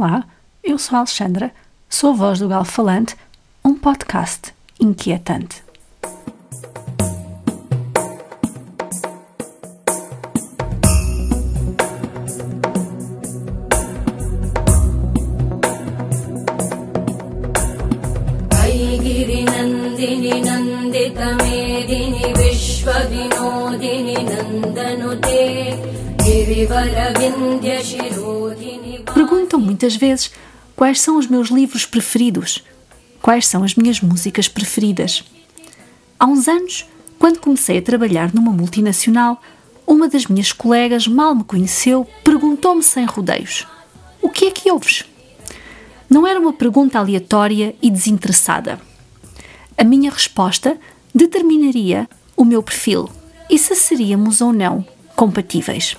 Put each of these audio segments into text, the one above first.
Olá, eu sou a Alexandra, sou a voz do Galo Falante, um podcast inquietante. गिरिनन्दिनि नन्दितमेदिनि विश्वविनोदिनि नन्दनुते गिरिवरविन्द्यशिरोधिनि Perguntam muitas vezes quais são os meus livros preferidos, quais são as minhas músicas preferidas. Há uns anos, quando comecei a trabalhar numa multinacional, uma das minhas colegas mal me conheceu, perguntou-me sem rodeios: O que é que ouves? Não era uma pergunta aleatória e desinteressada. A minha resposta determinaria o meu perfil e se seríamos ou não compatíveis.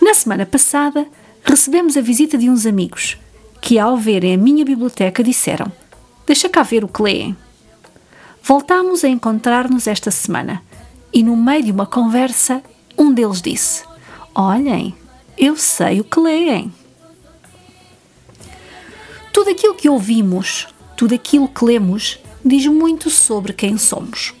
Na semana passada, recebemos a visita de uns amigos que, ao verem a minha biblioteca, disseram: Deixa cá ver o que leem. Voltámos a encontrar-nos esta semana e, no meio de uma conversa, um deles disse: Olhem, eu sei o que leem. Tudo aquilo que ouvimos, tudo aquilo que lemos, diz muito sobre quem somos.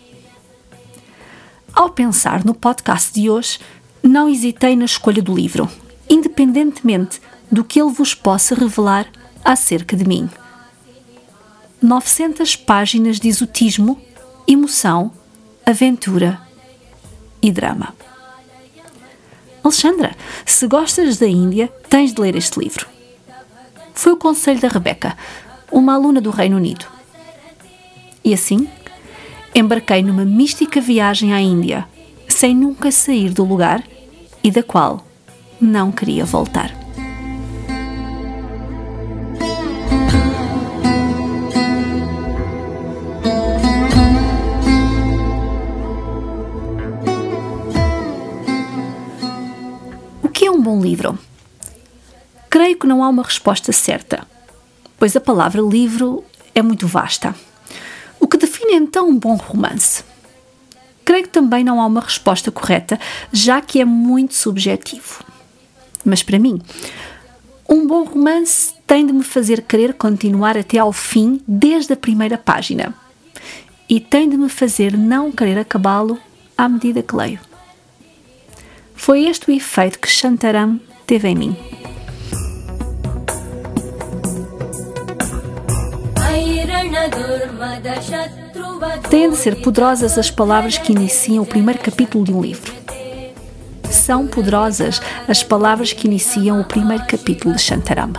Ao pensar no podcast de hoje, não hesitei na escolha do livro, independentemente do que ele vos possa revelar acerca de mim. 900 páginas de exotismo, emoção, aventura e drama. Alexandra, se gostas da Índia, tens de ler este livro. Foi o conselho da Rebeca, uma aluna do Reino Unido. E assim, embarquei numa mística viagem à Índia, sem nunca sair do lugar e da qual não queria voltar. O que é um bom livro? Creio que não há uma resposta certa, pois a palavra livro é muito vasta. O que define então um bom romance? Creio que também não há uma resposta correta, já que é muito subjetivo. Mas para mim, um bom romance tem de me fazer querer continuar até ao fim, desde a primeira página. E tem de me fazer não querer acabá-lo à medida que leio. Foi este o efeito que Shantaram teve em mim. Têm de ser poderosas as palavras que iniciam o primeiro capítulo de um livro. São poderosas as palavras que iniciam o primeiro capítulo de Shantaram.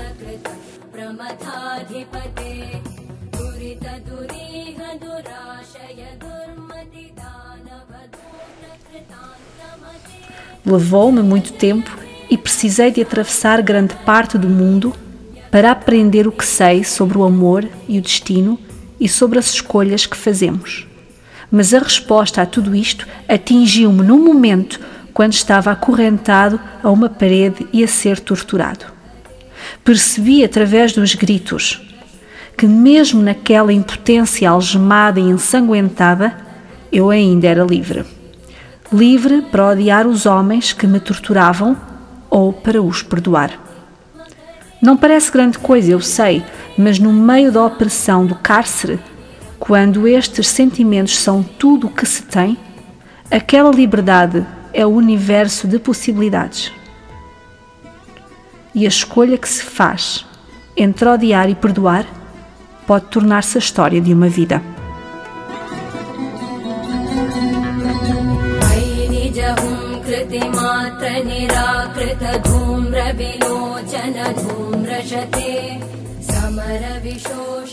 Levou-me muito tempo e precisei de atravessar grande parte do mundo para aprender o que sei sobre o amor e o destino e sobre as escolhas que fazemos. Mas a resposta a tudo isto atingiu-me num momento quando estava acorrentado a uma parede e a ser torturado. Percebi através dos gritos que, mesmo naquela impotência algemada e ensanguentada, eu ainda era livre. Livre para odiar os homens que me torturavam ou para os perdoar. Não parece grande coisa, eu sei, mas no meio da opressão do cárcere, quando estes sentimentos são tudo o que se tem, aquela liberdade é o universo de possibilidades. E a escolha que se faz entre odiar e perdoar pode tornar-se a história de uma vida.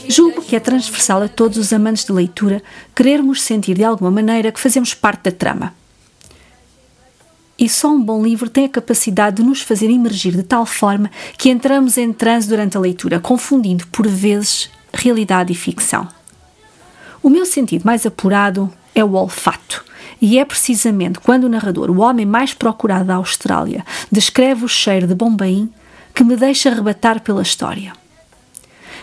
Julgo que é transversal a todos os amantes de leitura querermos sentir de alguma maneira que fazemos parte da trama. E só um bom livro tem a capacidade de nos fazer emergir de tal forma que entramos em transe durante a leitura, confundindo por vezes realidade e ficção. O meu sentido mais apurado é o olfato. E é precisamente quando o narrador, o homem mais procurado da Austrália, descreve o cheiro de Bombaim que me deixa arrebatar pela história.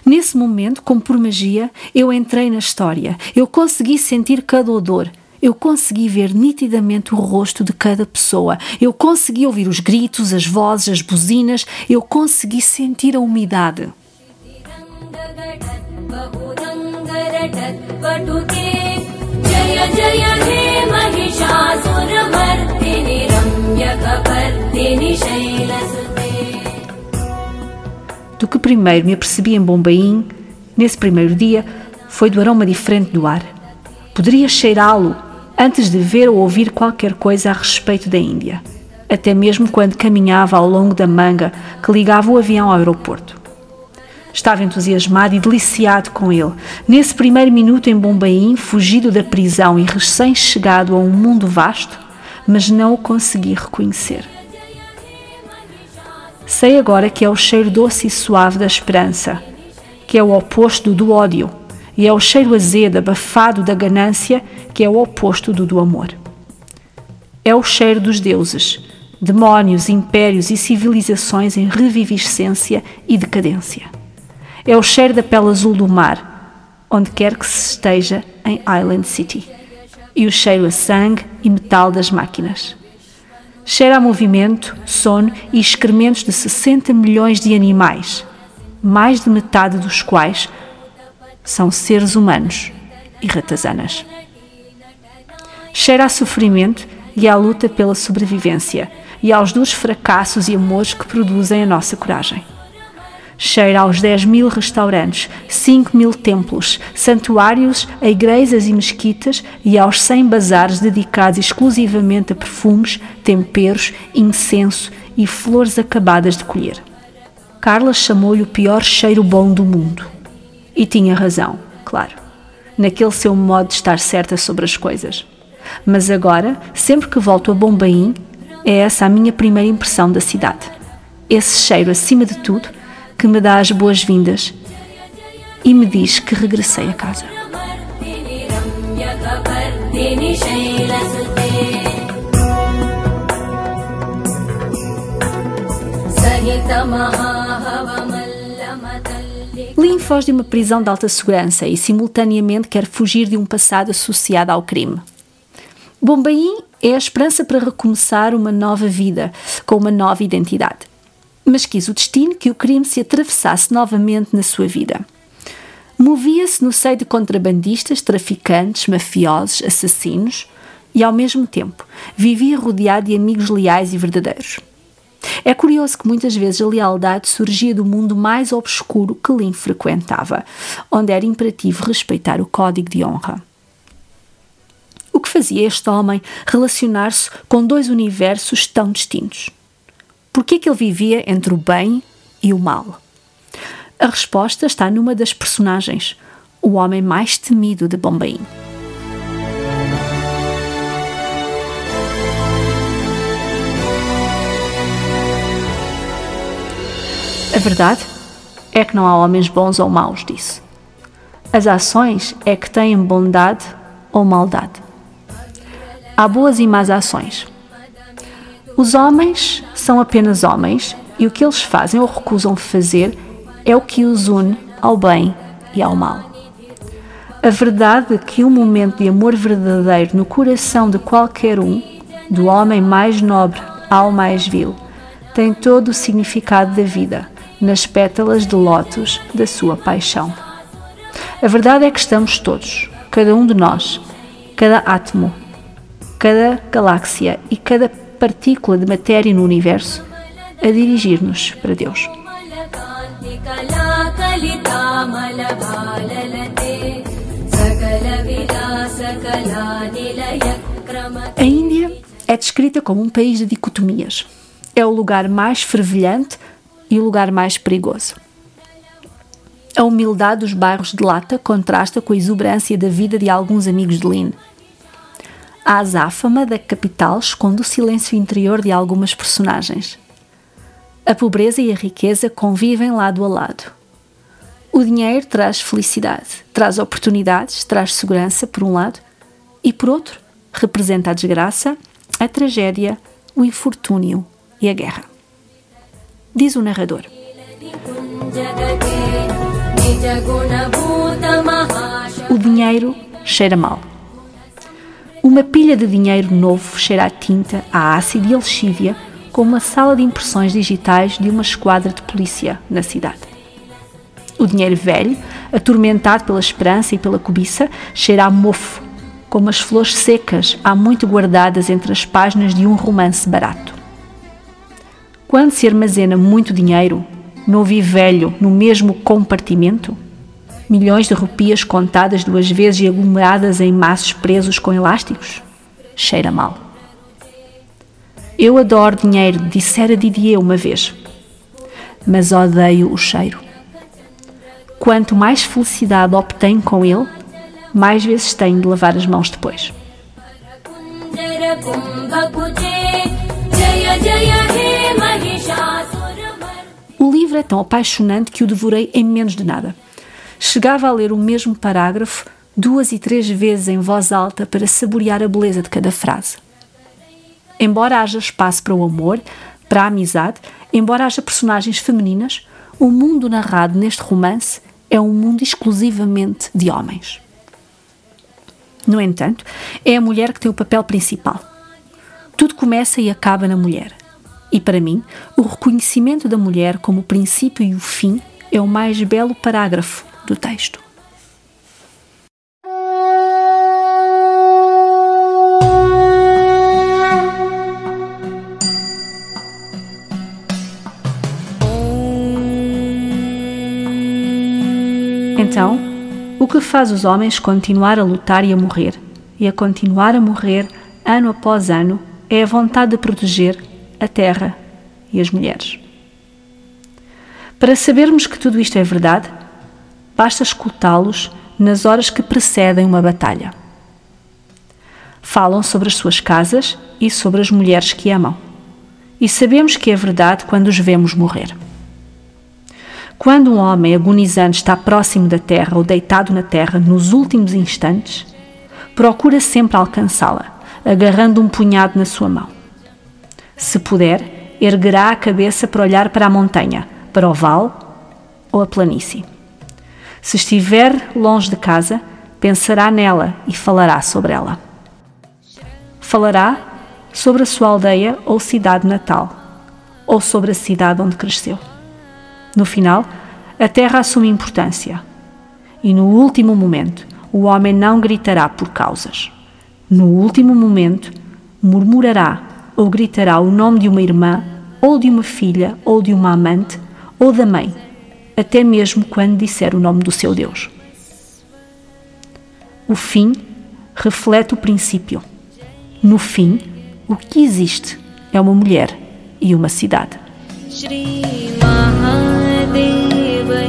Nesse momento, como por magia, eu entrei na história. Eu consegui sentir cada odor eu consegui ver nitidamente o rosto de cada pessoa. Eu consegui ouvir os gritos, as vozes, as buzinas, eu consegui sentir a umidade. Do que primeiro me apercebi em Bombaim, nesse primeiro dia, foi do aroma diferente do ar. Poderia cheirá-lo, antes de ver ou ouvir qualquer coisa a respeito da Índia, até mesmo quando caminhava ao longo da manga que ligava o avião ao aeroporto. Estava entusiasmado e deliciado com ele. Nesse primeiro minuto em Bombaim, fugido da prisão e recém-chegado a um mundo vasto, mas não o consegui reconhecer. Sei agora que é o cheiro doce e suave da esperança, que é o oposto do ódio, e é o cheiro azedo, abafado da ganância, que é o oposto do do amor. É o cheiro dos deuses, demónios, impérios e civilizações em reviviscência e decadência. É o cheiro da pele azul do mar, onde quer que se esteja em Island City. E o cheiro a sangue e metal das máquinas. Cheira a movimento, sono e excrementos de 60 milhões de animais, mais de metade dos quais são seres humanos e ratazanas. Cheira a sofrimento e à luta pela sobrevivência e aos dos fracassos e amores que produzem a nossa coragem cheira aos 10 mil restaurantes, 5 mil templos, santuários, igrejas e mesquitas e aos 100 bazares dedicados exclusivamente a perfumes, temperos, incenso e flores acabadas de colher. Carla chamou-lhe o pior cheiro bom do mundo. E tinha razão, claro, naquele seu modo de estar certa sobre as coisas. Mas agora, sempre que volto a Bombaim, é essa a minha primeira impressão da cidade. Esse cheiro, acima de tudo, que me dá as boas-vindas e me diz que regressei a casa quem foge de uma prisão de alta segurança e simultaneamente quer fugir de um passado associado ao crime. Bombaim é a esperança para recomeçar uma nova vida, com uma nova identidade. Mas quis o destino que o crime se atravessasse novamente na sua vida. Movia-se no seio de contrabandistas, traficantes, mafiosos, assassinos e, ao mesmo tempo, vivia rodeado de amigos leais e verdadeiros. É curioso que muitas vezes a lealdade surgia do mundo mais obscuro que Lynn frequentava, onde era imperativo respeitar o código de honra. O que fazia este homem relacionar-se com dois universos tão distintos? Por que é que ele vivia entre o bem e o mal? A resposta está numa das personagens, o homem mais temido de Bombaim. A verdade é que não há homens bons ou maus, disse. As ações é que têm bondade ou maldade. Há boas e más ações. Os homens são apenas homens e o que eles fazem ou recusam fazer é o que os une ao bem e ao mal. A verdade é que um momento de amor verdadeiro no coração de qualquer um, do homem mais nobre ao mais vil, tem todo o significado da vida nas pétalas de lótus da sua paixão. A verdade é que estamos todos, cada um de nós, cada átomo, cada galáxia e cada partícula de matéria no universo, a dirigir-nos para Deus. A Índia é descrita como um país de dicotomias. É o lugar mais fervilhante e o lugar mais perigoso. A humildade dos bairros de lata contrasta com a exuberância da vida de alguns amigos de Lynn. A azáfama da capital esconde o silêncio interior de algumas personagens. A pobreza e a riqueza convivem lado a lado. O dinheiro traz felicidade, traz oportunidades, traz segurança, por um lado, e por outro, representa a desgraça, a tragédia, o infortúnio e a guerra diz o narrador. O dinheiro cheira mal. Uma pilha de dinheiro novo cheira a tinta, a ácido e a lexívia, como uma sala de impressões digitais de uma esquadra de polícia na cidade. O dinheiro velho, atormentado pela esperança e pela cobiça, cheira a mofo, como as flores secas há muito guardadas entre as páginas de um romance barato. Quando se armazena muito dinheiro, não vi velho no mesmo compartimento? Milhões de rupias contadas duas vezes e aglomeradas em maços presos com elásticos? Cheira mal. Eu adoro dinheiro, dissera Didier uma vez, mas odeio o cheiro. Quanto mais felicidade obtenho com ele, mais vezes tenho de lavar as mãos depois. O livro é tão apaixonante que o devorei em menos de nada. Chegava a ler o mesmo parágrafo duas e três vezes em voz alta para saborear a beleza de cada frase. Embora haja espaço para o amor, para a amizade, embora haja personagens femininas, o mundo narrado neste romance é um mundo exclusivamente de homens. No entanto, é a mulher que tem o papel principal. Tudo começa e acaba na mulher. E para mim, o reconhecimento da mulher como o princípio e o fim é o mais belo parágrafo do texto. Então, o que faz os homens continuar a lutar e a morrer, e a continuar a morrer ano após ano, é a vontade de proteger a terra e as mulheres. Para sabermos que tudo isto é verdade, basta escutá-los nas horas que precedem uma batalha. Falam sobre as suas casas e sobre as mulheres que amam. E sabemos que é verdade quando os vemos morrer. Quando um homem agonizante está próximo da terra ou deitado na terra nos últimos instantes, procura sempre alcançá-la, agarrando um punhado na sua mão. Se puder, erguerá a cabeça para olhar para a montanha, para o vale ou a planície. Se estiver longe de casa, pensará nela e falará sobre ela. Falará sobre a sua aldeia ou cidade natal, ou sobre a cidade onde cresceu. No final, a terra assume importância. E no último momento, o homem não gritará por causas. No último momento, murmurará ou gritará o nome de uma irmã, ou de uma filha, ou de uma amante, ou da mãe, até mesmo quando disser o nome do seu Deus. O fim reflete o princípio. No fim, o que existe é uma mulher e uma cidade. Shri Mahadeva